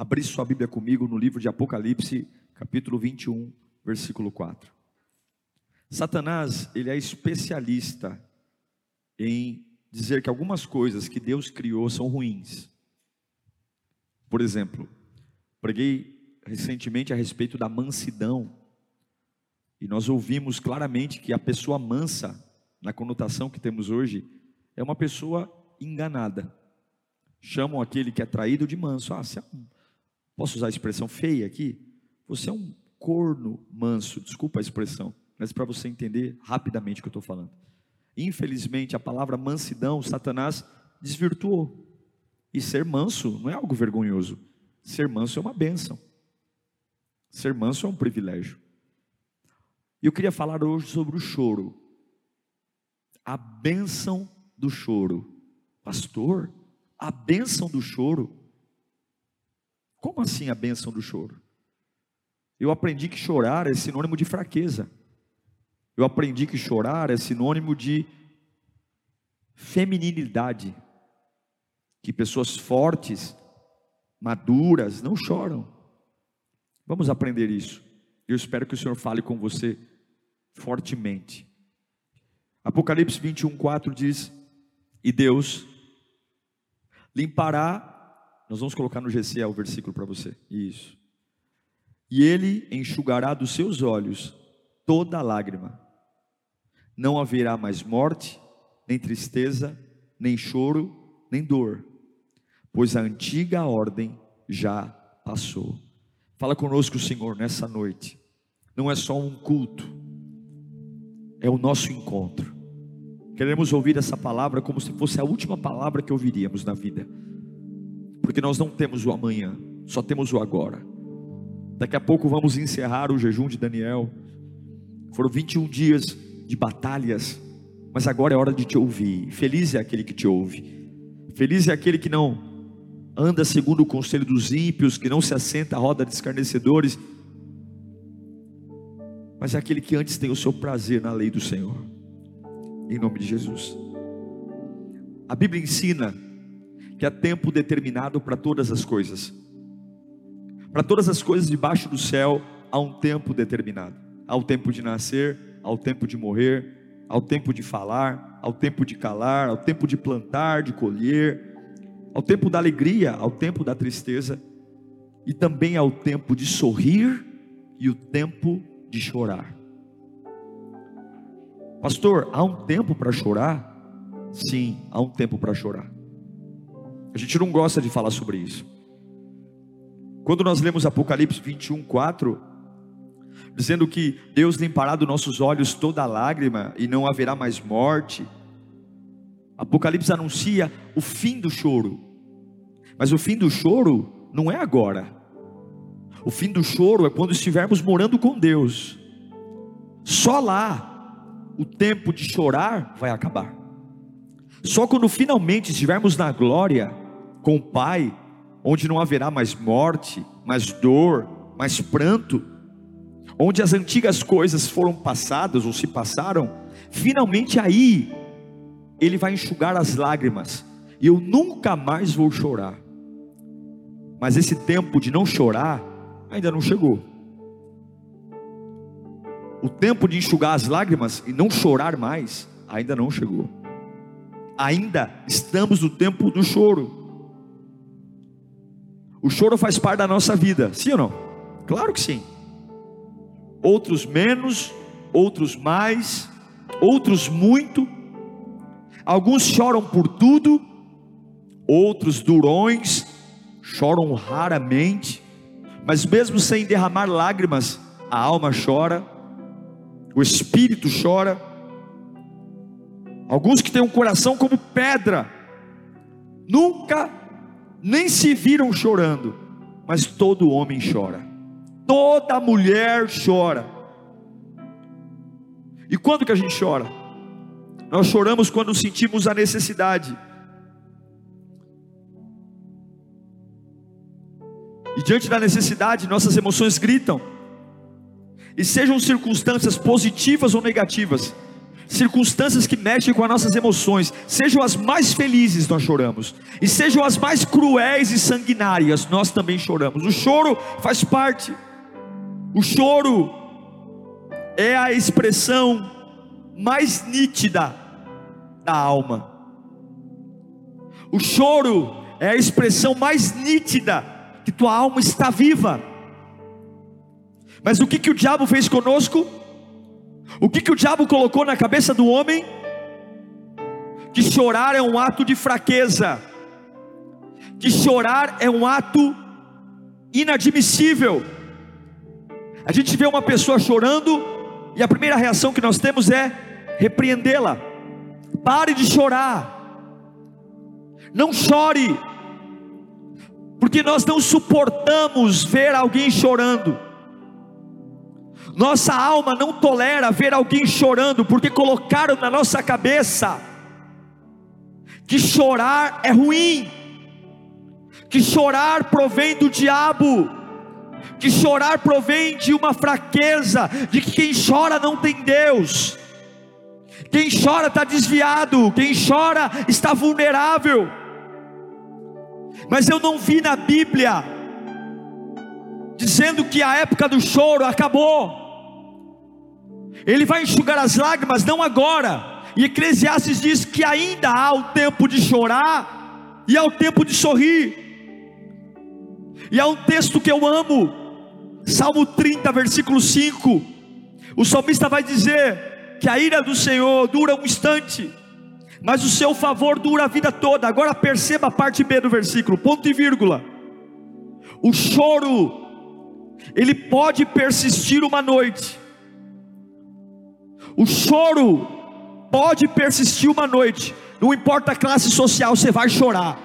abrir sua Bíblia comigo no livro de Apocalipse, capítulo 21, versículo 4. Satanás, ele é especialista em dizer que algumas coisas que Deus criou são ruins. Por exemplo, preguei recentemente a respeito da mansidão, e nós ouvimos claramente que a pessoa mansa, na conotação que temos hoje, é uma pessoa enganada. Chamam aquele que é traído de manso. Ah, um Posso usar a expressão feia aqui? Você é um corno manso, desculpa a expressão, mas para você entender rapidamente o que eu estou falando. Infelizmente, a palavra mansidão, Satanás desvirtuou. E ser manso não é algo vergonhoso. Ser manso é uma bênção. Ser manso é um privilégio. E eu queria falar hoje sobre o choro. A bênção do choro. Pastor, a bênção do choro. Como assim a bênção do choro? Eu aprendi que chorar é sinônimo de fraqueza. Eu aprendi que chorar é sinônimo de feminilidade. Que pessoas fortes, maduras, não choram. Vamos aprender isso. Eu espero que o Senhor fale com você fortemente. Apocalipse 21, 4 diz: E Deus limpará nós vamos colocar no GC o versículo para você. Isso. E ele enxugará dos seus olhos toda lágrima. Não haverá mais morte, nem tristeza, nem choro, nem dor, pois a antiga ordem já passou. Fala conosco, Senhor, nessa noite. Não é só um culto, é o nosso encontro. Queremos ouvir essa palavra como se fosse a última palavra que ouviríamos na vida porque nós não temos o amanhã, só temos o agora. Daqui a pouco vamos encerrar o jejum de Daniel. Foram 21 dias de batalhas, mas agora é hora de te ouvir. Feliz é aquele que te ouve. Feliz é aquele que não anda segundo o conselho dos ímpios, que não se assenta à roda de escarnecedores, mas é aquele que antes tem o seu prazer na lei do Senhor. Em nome de Jesus. A Bíblia ensina que há tempo determinado para todas as coisas. Para todas as coisas debaixo do céu há um tempo determinado. Há o tempo de nascer, há o tempo de morrer, há o tempo de falar, há o tempo de calar, há o tempo de plantar, de colher, ao tempo da alegria, ao tempo da tristeza, e também ao tempo de sorrir e o tempo de chorar. Pastor, há um tempo para chorar? Sim, há um tempo para chorar. A gente não gosta de falar sobre isso. Quando nós lemos Apocalipse 21, 4, dizendo que Deus limpará dos nossos olhos toda lágrima e não haverá mais morte, Apocalipse anuncia o fim do choro. Mas o fim do choro não é agora. O fim do choro é quando estivermos morando com Deus. Só lá o tempo de chorar vai acabar. Só quando finalmente estivermos na glória com o Pai, onde não haverá mais morte, mais dor, mais pranto, onde as antigas coisas foram passadas ou se passaram, finalmente aí Ele vai enxugar as lágrimas, e eu nunca mais vou chorar. Mas esse tempo de não chorar ainda não chegou. O tempo de enxugar as lágrimas e não chorar mais ainda não chegou. Ainda estamos no tempo do choro. O choro faz parte da nossa vida, sim ou não? Claro que sim. Outros menos, outros mais, outros muito. Alguns choram por tudo, outros durões choram raramente, mas mesmo sem derramar lágrimas, a alma chora, o espírito chora. Alguns que têm um coração como pedra, nunca nem se viram chorando, mas todo homem chora. Toda mulher chora. E quando que a gente chora? Nós choramos quando sentimos a necessidade. E diante da necessidade, nossas emoções gritam. E sejam circunstâncias positivas ou negativas, circunstâncias que mexem com as nossas emoções, sejam as mais felizes, nós choramos, e sejam as mais cruéis e sanguinárias, nós também choramos. O choro faz parte, o choro é a expressão mais nítida da alma, o choro é a expressão mais nítida que tua alma está viva. Mas o que, que o diabo fez conosco? O que, que o diabo colocou na cabeça do homem? Que chorar é um ato de fraqueza, que chorar é um ato inadmissível. A gente vê uma pessoa chorando e a primeira reação que nós temos é repreendê-la. Pare de chorar. Não chore, porque nós não suportamos ver alguém chorando. Nossa alma não tolera ver alguém chorando, porque colocaram na nossa cabeça que chorar é ruim, que chorar provém do diabo, que chorar provém de uma fraqueza, de que quem chora não tem Deus, quem chora está desviado, quem chora está vulnerável. Mas eu não vi na Bíblia dizendo que a época do choro acabou. Ele vai enxugar as lágrimas, não agora. E Eclesiastes diz que ainda há o tempo de chorar e há o tempo de sorrir. E há um texto que eu amo, Salmo 30, versículo 5. O salmista vai dizer que a ira do Senhor dura um instante, mas o seu favor dura a vida toda. Agora perceba a parte B do versículo, ponto e vírgula. O choro, ele pode persistir uma noite, o choro pode persistir uma noite, não importa a classe social, você vai chorar.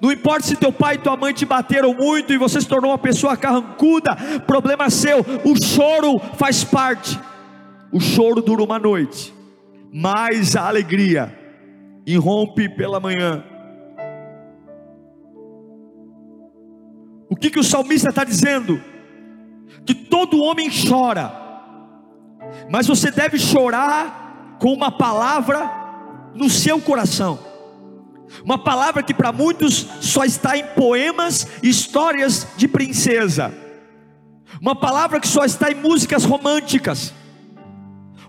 Não importa se teu pai e tua mãe te bateram muito e você se tornou uma pessoa carrancuda, problema seu. O choro faz parte. O choro dura uma noite, mas a alegria irrompe pela manhã. O que, que o salmista está dizendo? Que todo homem chora mas você deve chorar com uma palavra no seu coração. Uma palavra que para muitos só está em poemas e histórias de princesa. Uma palavra que só está em músicas românticas.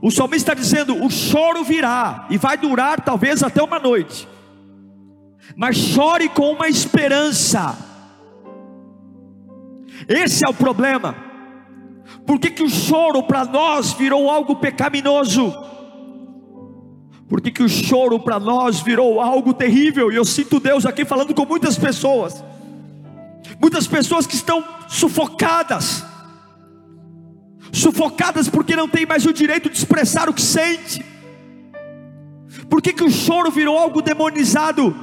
O salmista está dizendo: o choro virá e vai durar talvez até uma noite. Mas chore com uma esperança. Esse é o problema. Por que, que o choro para nós virou algo pecaminoso? Por que, que o choro para nós virou algo terrível? E eu sinto Deus aqui falando com muitas pessoas, muitas pessoas que estão sufocadas, sufocadas porque não tem mais o direito de expressar o que sente. Por que, que o choro virou algo demonizado?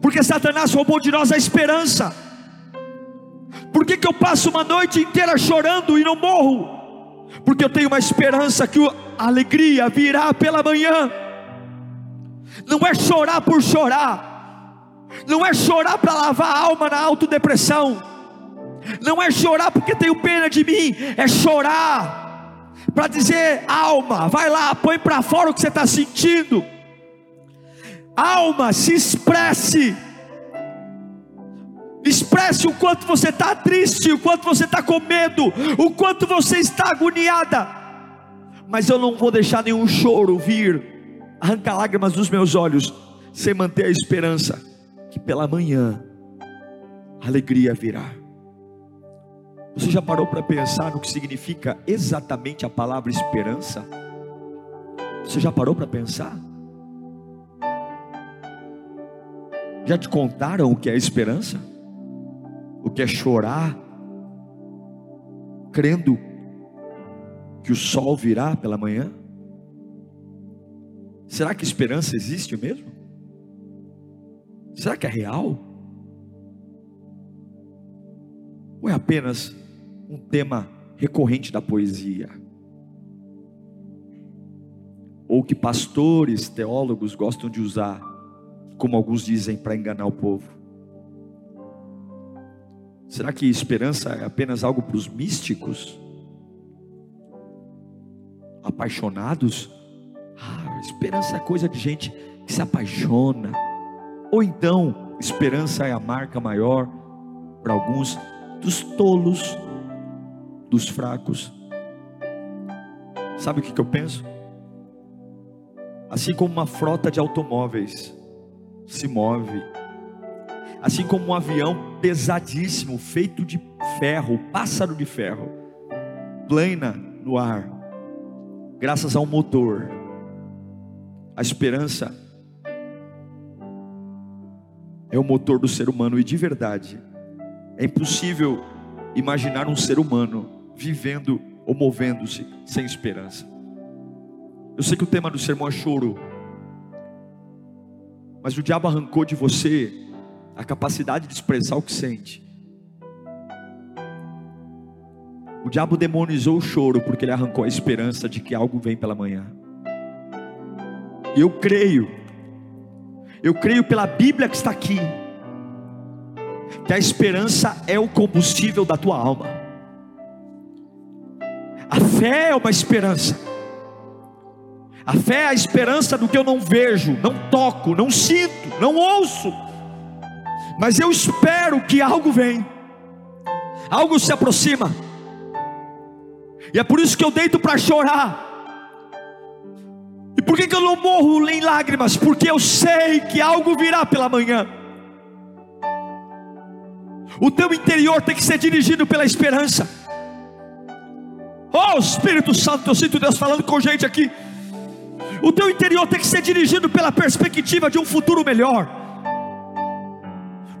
Porque Satanás roubou de nós a esperança. Por que, que eu passo uma noite inteira chorando e não morro? Porque eu tenho uma esperança que a alegria virá pela manhã. Não é chorar por chorar, não é chorar para lavar a alma na autodepressão, não é chorar porque tenho pena de mim, é chorar para dizer: alma, vai lá, põe para fora o que você está sentindo. Alma, se expresse Expresse o quanto você está triste, o quanto você está com medo, o quanto você está agoniada. Mas eu não vou deixar nenhum choro vir, arrancar lágrimas dos meus olhos, sem manter a esperança que pela manhã a alegria virá. Você já parou para pensar no que significa exatamente a palavra esperança? Você já parou para pensar? Já te contaram o que é esperança? O que é chorar, crendo que o sol virá pela manhã? Será que esperança existe mesmo? Será que é real? Ou é apenas um tema recorrente da poesia? Ou que pastores, teólogos gostam de usar, como alguns dizem, para enganar o povo? Será que esperança é apenas algo para os místicos? Apaixonados? Ah, esperança é coisa de gente que se apaixona. Ou então, esperança é a marca maior para alguns dos tolos, dos fracos. Sabe o que, que eu penso? Assim como uma frota de automóveis se move, assim como um avião pesadíssimo, feito de ferro, pássaro de ferro, plana no ar, graças ao motor. A esperança é o motor do ser humano e de verdade é impossível imaginar um ser humano vivendo ou movendo-se sem esperança. Eu sei que o tema do sermão é choro, mas o diabo arrancou de você a capacidade de expressar o que sente. O diabo demonizou o choro porque ele arrancou a esperança de que algo vem pela manhã. E eu creio, eu creio pela Bíblia que está aqui, que a esperança é o combustível da tua alma. A fé é uma esperança. A fé é a esperança do que eu não vejo, não toco, não sinto, não ouço. Mas eu espero que algo vem. Algo se aproxima. E é por isso que eu deito para chorar. E por que, que eu não morro em lágrimas? Porque eu sei que algo virá pela manhã. O teu interior tem que ser dirigido pela esperança. Oh Espírito Santo, eu sinto Deus falando com gente aqui. O teu interior tem que ser dirigido pela perspectiva de um futuro melhor.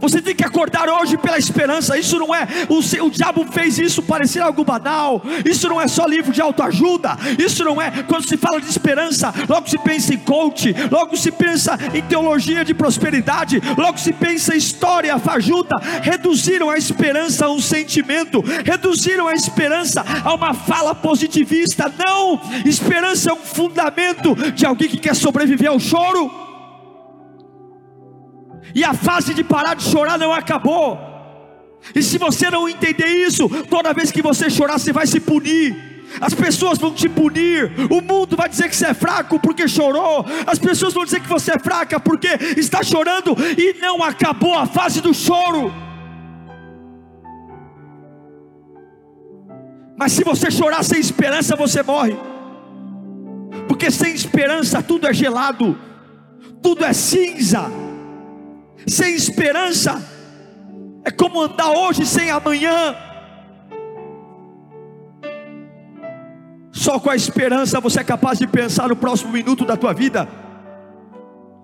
Você tem que acordar hoje pela esperança. Isso não é o, o diabo fez isso parecer algo banal. Isso não é só livro de autoajuda. Isso não é quando se fala de esperança, logo se pensa em coach, logo se pensa em teologia de prosperidade, logo se pensa em história fajuta. Reduziram a esperança a um sentimento, reduziram a esperança a uma fala positivista. Não, esperança é um fundamento de alguém que quer sobreviver ao choro e a fase de parar de chorar não acabou. E se você não entender isso, toda vez que você chorar, você vai se punir. As pessoas vão te punir, o mundo vai dizer que você é fraco porque chorou, as pessoas vão dizer que você é fraca porque está chorando e não acabou a fase do choro. Mas se você chorar sem esperança, você morre, porque sem esperança tudo é gelado, tudo é cinza sem esperança, é como andar hoje sem amanhã. Só com a esperança você é capaz de pensar no próximo minuto da tua vida.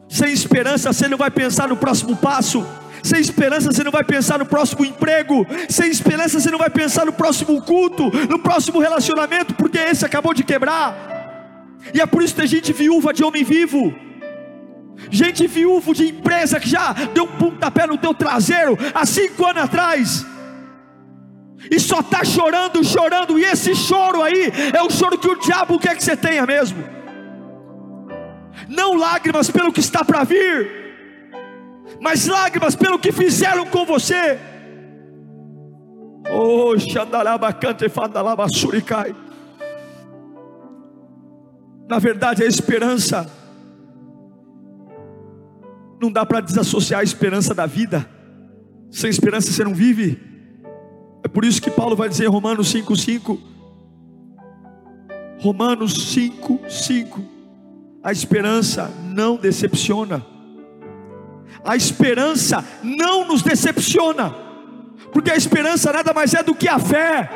Sem esperança você não vai pensar no próximo passo. Sem esperança você não vai pensar no próximo emprego. Sem esperança você não vai pensar no próximo culto, no próximo relacionamento, porque esse acabou de quebrar. E é por isso que tem gente viúva de homem vivo gente viúvo de empresa que já deu um pontapé no teu traseiro há cinco anos atrás, e só está chorando, chorando, e esse choro aí é o choro que o diabo quer que você tenha mesmo. Não lágrimas pelo que está para vir, mas lágrimas pelo que fizeram com você. Oh, Xandaraba canta e Fandalaba Suricai. Na verdade, a esperança não dá para desassociar a esperança da vida. Sem esperança você não vive. É por isso que Paulo vai dizer em Romanos 5,5. Romanos 5,5. A esperança não decepciona. A esperança não nos decepciona. Porque a esperança nada mais é do que a fé.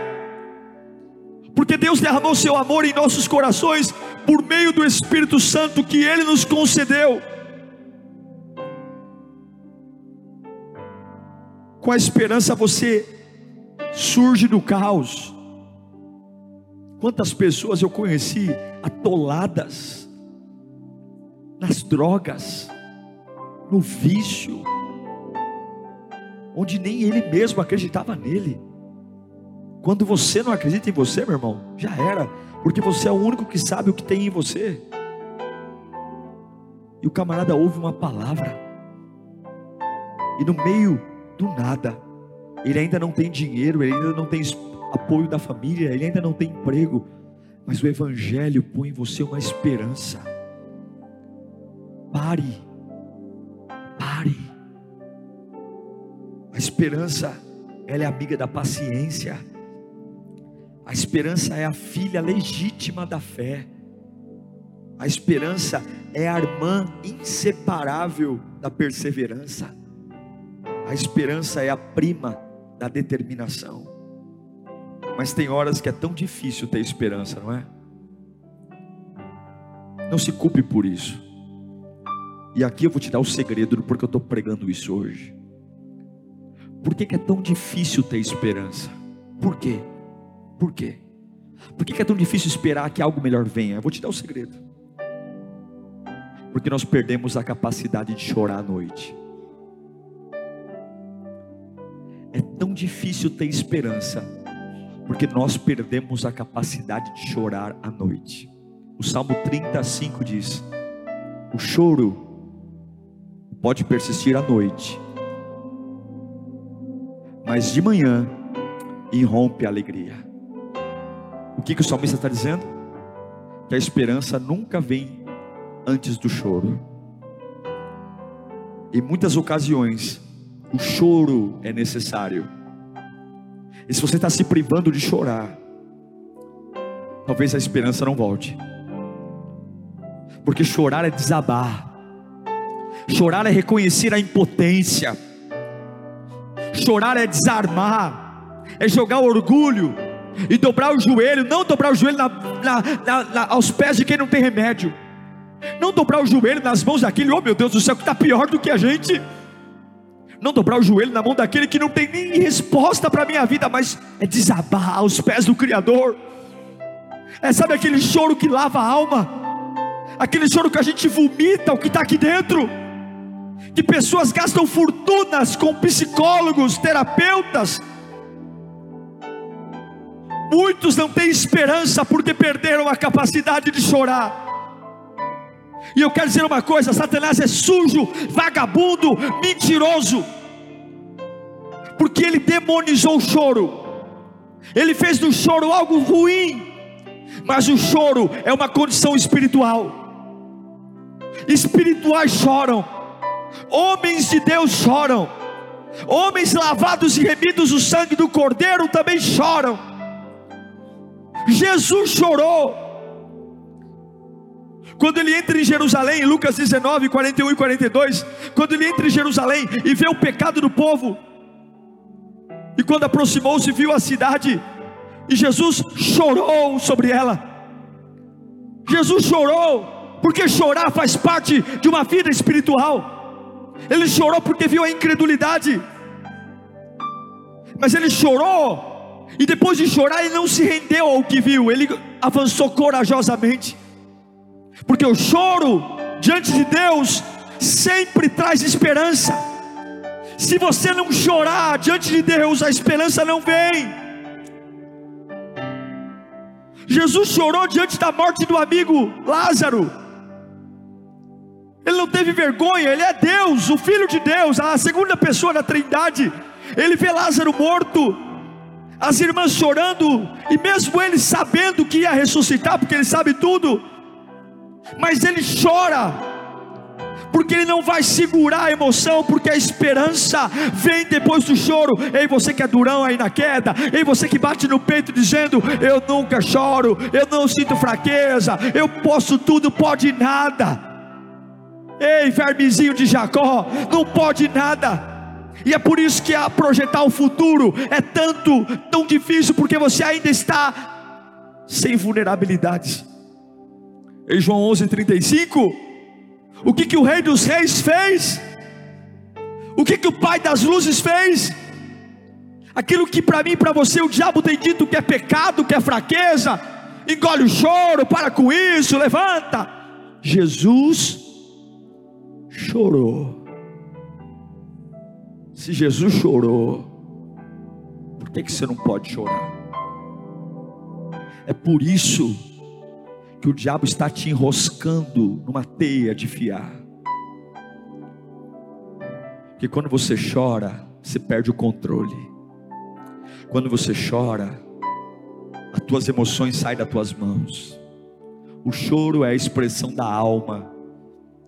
Porque Deus derramou seu amor em nossos corações por meio do Espírito Santo que Ele nos concedeu. Com a esperança você surge do caos. Quantas pessoas eu conheci atoladas nas drogas, no vício, onde nem ele mesmo acreditava nele. Quando você não acredita em você, meu irmão, já era, porque você é o único que sabe o que tem em você. E o camarada ouve uma palavra, e no meio do nada, ele ainda não tem dinheiro, ele ainda não tem apoio da família, ele ainda não tem emprego, mas o Evangelho põe em você uma esperança. Pare, pare. A esperança, ela é amiga da paciência. A esperança é a filha legítima da fé. A esperança é a irmã inseparável da perseverança. A esperança é a prima da determinação. Mas tem horas que é tão difícil ter esperança, não é? Não se culpe por isso. E aqui eu vou te dar o segredo porque eu estou pregando isso hoje. Por que, que, é tão difícil ter esperança? Por quê? Por quê? Por que, que é tão difícil esperar que algo melhor venha? Eu vou te dar o segredo. Porque nós perdemos a capacidade de chorar à noite. Difícil ter esperança porque nós perdemos a capacidade de chorar à noite. O Salmo 35 diz: O choro pode persistir à noite, mas de manhã irrompe a alegria. O que, que o salmista está dizendo? Que a esperança nunca vem antes do choro. Em muitas ocasiões, o choro é necessário e se você está se privando de chorar, talvez a esperança não volte. Porque chorar é desabar. Chorar é reconhecer a impotência. Chorar é desarmar. É jogar orgulho e dobrar o joelho, não dobrar o joelho na, na, na, aos pés de quem não tem remédio, não dobrar o joelho nas mãos daquele, oh meu Deus do céu, que está pior do que a gente não dobrar o joelho na mão daquele que não tem nem resposta para a minha vida, mas é desabar aos pés do Criador. É sabe aquele choro que lava a alma, aquele choro que a gente vomita o que está aqui dentro. Que pessoas gastam fortunas com psicólogos, terapeutas. Muitos não têm esperança porque perderam a capacidade de chorar. E eu quero dizer uma coisa: Satanás é sujo, vagabundo, mentiroso, porque ele demonizou o choro, ele fez do choro algo ruim, mas o choro é uma condição espiritual. Espirituais choram, homens de Deus choram, homens lavados e remidos o sangue do Cordeiro também choram. Jesus chorou quando ele entra em Jerusalém, Lucas 19, 41 e 42, quando ele entra em Jerusalém e vê o pecado do povo, e quando aproximou-se, viu a cidade, e Jesus chorou sobre ela. Jesus chorou, porque chorar faz parte de uma vida espiritual. Ele chorou porque viu a incredulidade, mas ele chorou, e depois de chorar, ele não se rendeu ao que viu, ele avançou corajosamente porque o choro diante de Deus sempre traz esperança. Se você não chorar diante de Deus, a esperança não vem. Jesus chorou diante da morte do amigo Lázaro. Ele não teve vergonha, ele é Deus, o Filho de Deus, a segunda pessoa da Trindade. Ele vê Lázaro morto, as irmãs chorando, e mesmo ele sabendo que ia ressuscitar, porque ele sabe tudo, mas ele chora, porque ele não vai segurar a emoção, porque a esperança vem depois do choro. Ei, você que é durão aí na queda, ei, você que bate no peito dizendo: Eu nunca choro, eu não sinto fraqueza, eu posso tudo, pode nada. Ei, vermezinho de Jacó, não pode nada. E é por isso que a projetar o futuro é tanto, tão difícil, porque você ainda está sem vulnerabilidades. Em João 11:35, o que que o Rei dos Reis fez? O que que o Pai das Luzes fez? Aquilo que para mim e para você o diabo tem dito que é pecado, que é fraqueza, engole o choro, para com isso, levanta. Jesus chorou. Se Jesus chorou, por que, que você não pode chorar? É por isso que o diabo está te enroscando numa teia de fiar. Que quando você chora, você perde o controle. Quando você chora, as tuas emoções saem das tuas mãos. O choro é a expressão da alma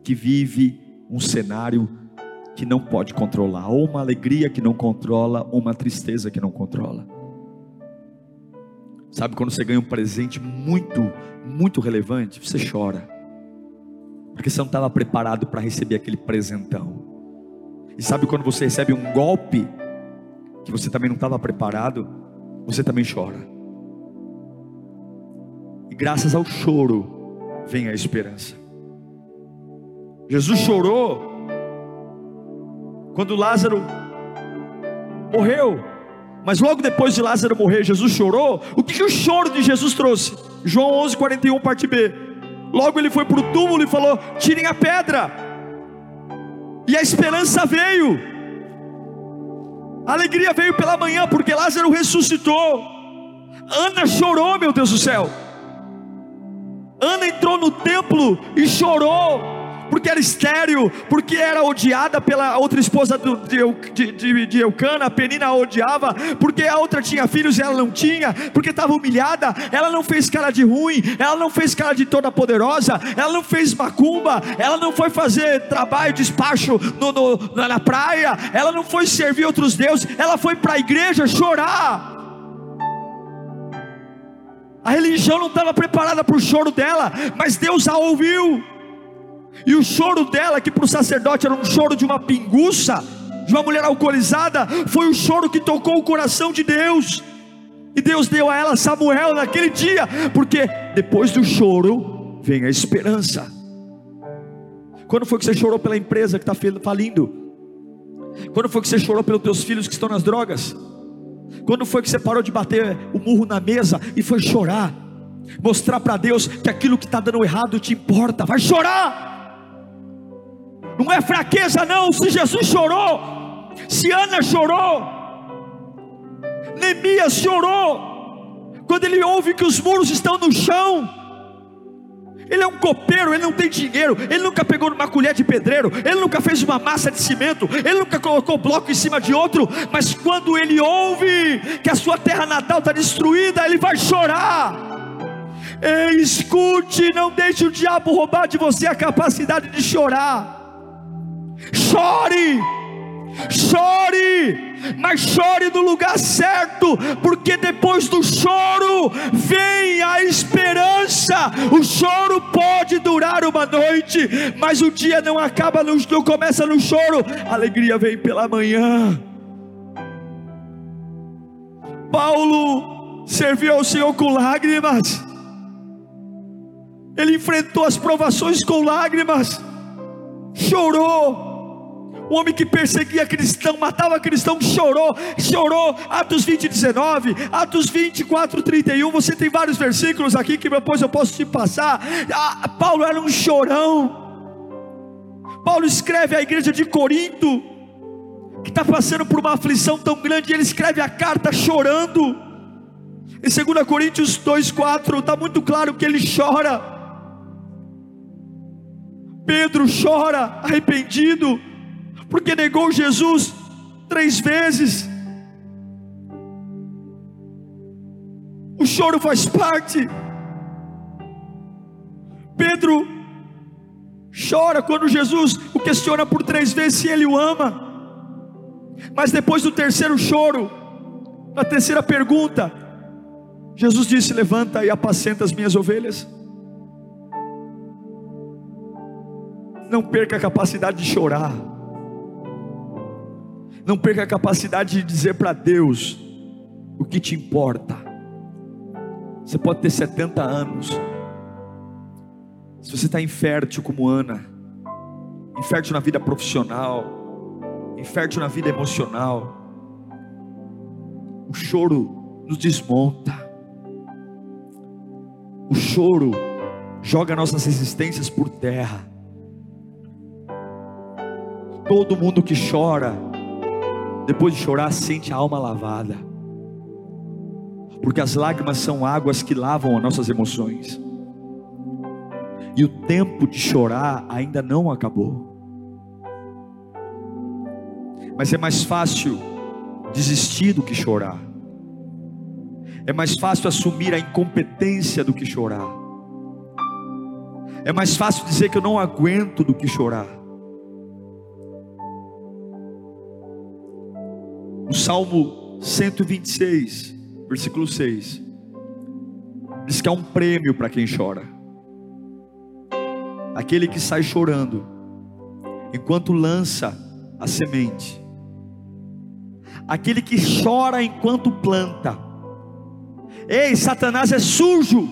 que vive um cenário que não pode controlar, ou uma alegria que não controla, ou uma tristeza que não controla. Sabe quando você ganha um presente muito, muito relevante, você chora, porque você não estava preparado para receber aquele presentão. E sabe quando você recebe um golpe que você também não estava preparado, você também chora. E graças ao choro vem a esperança. Jesus chorou quando Lázaro morreu. Mas logo depois de Lázaro morrer, Jesus chorou. O que, que o choro de Jesus trouxe? João 11, 41, parte B. Logo ele foi para o túmulo e falou: Tirem a pedra. E a esperança veio. A alegria veio pela manhã, porque Lázaro ressuscitou. Ana chorou, meu Deus do céu. Ana entrou no templo e chorou porque era estéreo, porque era odiada pela outra esposa do, de, de, de Eucana, a Penina a odiava, porque a outra tinha filhos e ela não tinha, porque estava humilhada, ela não fez cara de ruim, ela não fez cara de toda poderosa, ela não fez macumba, ela não foi fazer trabalho, despacho no, no, na praia, ela não foi servir outros deuses, ela foi para a igreja chorar. A religião não estava preparada para o choro dela, mas Deus a ouviu. E o choro dela, que para o sacerdote era um choro de uma pinguça, de uma mulher alcoolizada, foi o choro que tocou o coração de Deus. E Deus deu a ela Samuel naquele dia, porque depois do choro vem a esperança. Quando foi que você chorou pela empresa que está falindo? Quando foi que você chorou pelos teus filhos que estão nas drogas? Quando foi que você parou de bater o murro na mesa e foi chorar? Mostrar para Deus que aquilo que está dando errado te importa, vai chorar não é fraqueza, não. Se Jesus chorou, se Ana chorou, Neemias chorou, quando ele ouve que os muros estão no chão. Ele é um copeiro, ele não tem dinheiro, ele nunca pegou uma colher de pedreiro, ele nunca fez uma massa de cimento, ele nunca colocou bloco em cima de outro, mas quando ele ouve que a sua terra natal está destruída, ele vai chorar. Ei, escute, não deixe o diabo roubar de você a capacidade de chorar. Chore, chore, mas chore no lugar certo, porque depois do choro vem a esperança. O choro pode durar uma noite, mas o dia não acaba, no, não começa no choro, a alegria vem pela manhã. Paulo serviu ao Senhor com lágrimas, ele enfrentou as provações com lágrimas, chorou, o homem que perseguia cristão, matava cristão, chorou, chorou. Atos 20, 19, Atos 24, 31. Você tem vários versículos aqui que depois eu posso te passar. Ah, Paulo era um chorão. Paulo escreve à igreja de Corinto, que está passando por uma aflição tão grande, ele escreve a carta chorando. Em 2 Coríntios 2,4 está muito claro que ele chora. Pedro chora arrependido porque negou Jesus três vezes. O choro faz parte. Pedro chora quando Jesus o questiona por três vezes se ele o ama. Mas depois do terceiro choro, na terceira pergunta, Jesus disse: Levanta e apacenta as minhas ovelhas. Não perca a capacidade de chorar. Não perca a capacidade de dizer para Deus o que te importa. Você pode ter 70 anos. Se você está infértil como Ana, infértil na vida profissional, infértil na vida emocional, o choro nos desmonta. O choro joga nossas resistências por terra. Todo mundo que chora depois de chorar, sente a alma lavada. porque as lágrimas são águas que lavam as nossas emoções. E o tempo de chorar ainda não acabou. Mas é mais fácil desistir do que chorar. É mais fácil assumir a incompetência do que chorar. É mais fácil dizer que eu não aguento do que chorar. O Salmo 126, versículo 6, diz que há um prêmio para quem chora. Aquele que sai chorando, enquanto lança a semente. Aquele que chora enquanto planta. Ei, Satanás é sujo.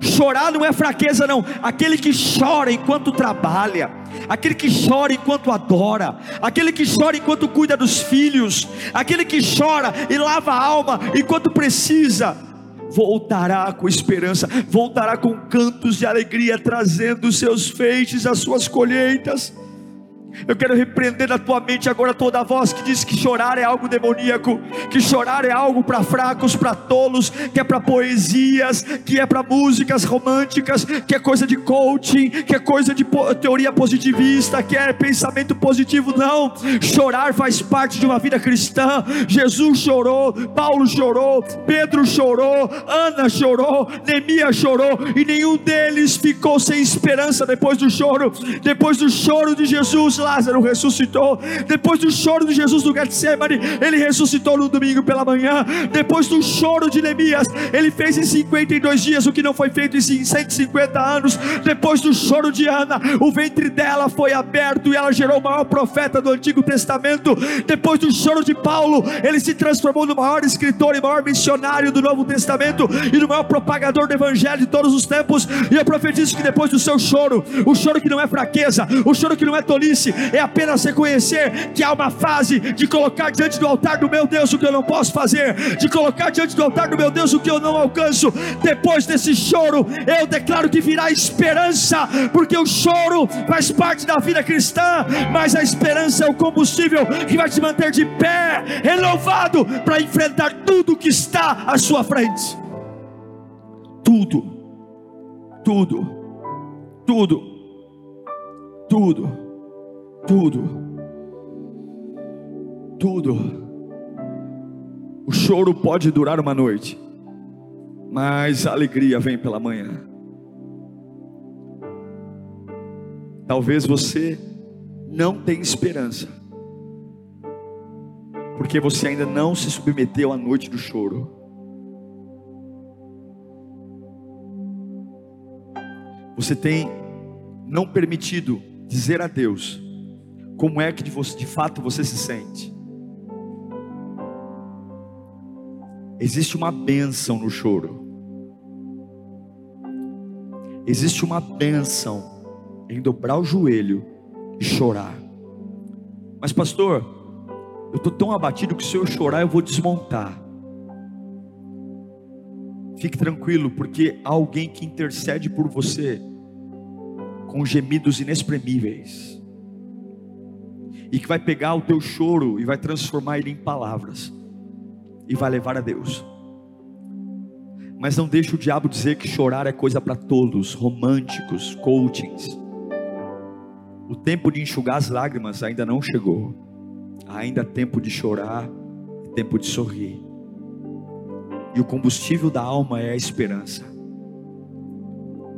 Chorar não é fraqueza, não. Aquele que chora enquanto trabalha, aquele que chora enquanto adora, aquele que chora enquanto cuida dos filhos, aquele que chora e lava a alma enquanto precisa, voltará com esperança, voltará com cantos de alegria, trazendo seus feixes, as suas colheitas. Eu quero repreender na tua mente agora toda a voz que diz que chorar é algo demoníaco, que chorar é algo para fracos, para tolos, que é para poesias, que é para músicas românticas, que é coisa de coaching, que é coisa de teoria positivista, que é pensamento positivo. Não, chorar faz parte de uma vida cristã. Jesus chorou, Paulo chorou, Pedro chorou, Ana chorou, Neemias chorou, e nenhum deles ficou sem esperança depois do choro. Depois do choro de Jesus, Lázaro ressuscitou. Depois do choro de Jesus no Getsemane, ele ressuscitou no domingo pela manhã. Depois do choro de Neemias, ele fez em 52 dias o que não foi feito em 150 anos. Depois do choro de Ana, o ventre dela foi aberto e ela gerou o maior profeta do Antigo Testamento. Depois do choro de Paulo, ele se transformou no maior escritor e maior missionário do Novo Testamento e no maior propagador do Evangelho de todos os tempos. E eu profetizo que depois do seu choro, o choro que não é fraqueza, o choro que não é tolice, é apenas reconhecer que há uma fase de colocar diante do altar do meu Deus o que eu não posso fazer, de colocar diante do altar do meu Deus o que eu não alcanço. Depois desse choro, eu declaro que virá esperança, porque o choro faz parte da vida cristã, mas a esperança é o combustível que vai te manter de pé, renovado, para enfrentar tudo que está à sua frente. Tudo, tudo, tudo, tudo tudo, tudo. O choro pode durar uma noite, mas a alegria vem pela manhã. Talvez você não tenha esperança, porque você ainda não se submeteu à noite do choro. Você tem não permitido dizer a Deus como é que de, você, de fato você se sente? Existe uma bênção no choro. Existe uma bênção em dobrar o joelho e chorar. Mas, pastor, eu estou tão abatido que se eu chorar eu vou desmontar. Fique tranquilo, porque há alguém que intercede por você com gemidos inexprimíveis e que vai pegar o teu choro e vai transformar ele em palavras e vai levar a Deus. Mas não deixe o diabo dizer que chorar é coisa para todos, românticos, coachings. O tempo de enxugar as lágrimas ainda não chegou. Ainda há tempo de chorar tempo de sorrir. E o combustível da alma é a esperança.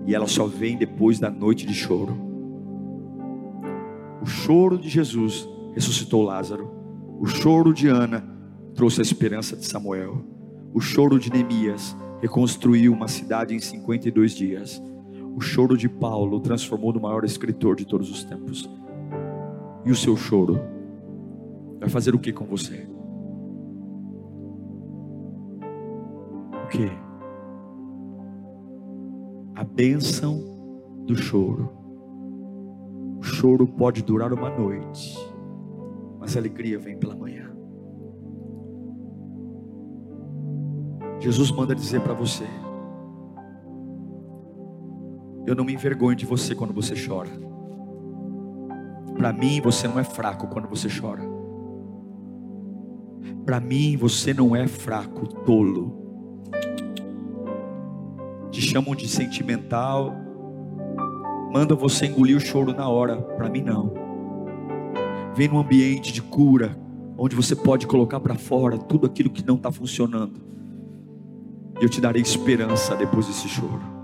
E ela só vem depois da noite de choro. O choro de Jesus ressuscitou Lázaro. O choro de Ana trouxe a esperança de Samuel. O choro de Neemias reconstruiu uma cidade em 52 dias. O choro de Paulo transformou no maior escritor de todos os tempos. E o seu choro vai fazer o que com você? O que? A bênção do choro choro pode durar uma noite, mas a alegria vem pela manhã. Jesus manda dizer para você: Eu não me envergonho de você quando você chora. Para mim, você não é fraco quando você chora. Para mim, você não é fraco, tolo. te chamam de sentimental, manda você engolir o choro na hora, para mim não. Vem num ambiente de cura, onde você pode colocar para fora tudo aquilo que não está funcionando. E eu te darei esperança depois desse choro.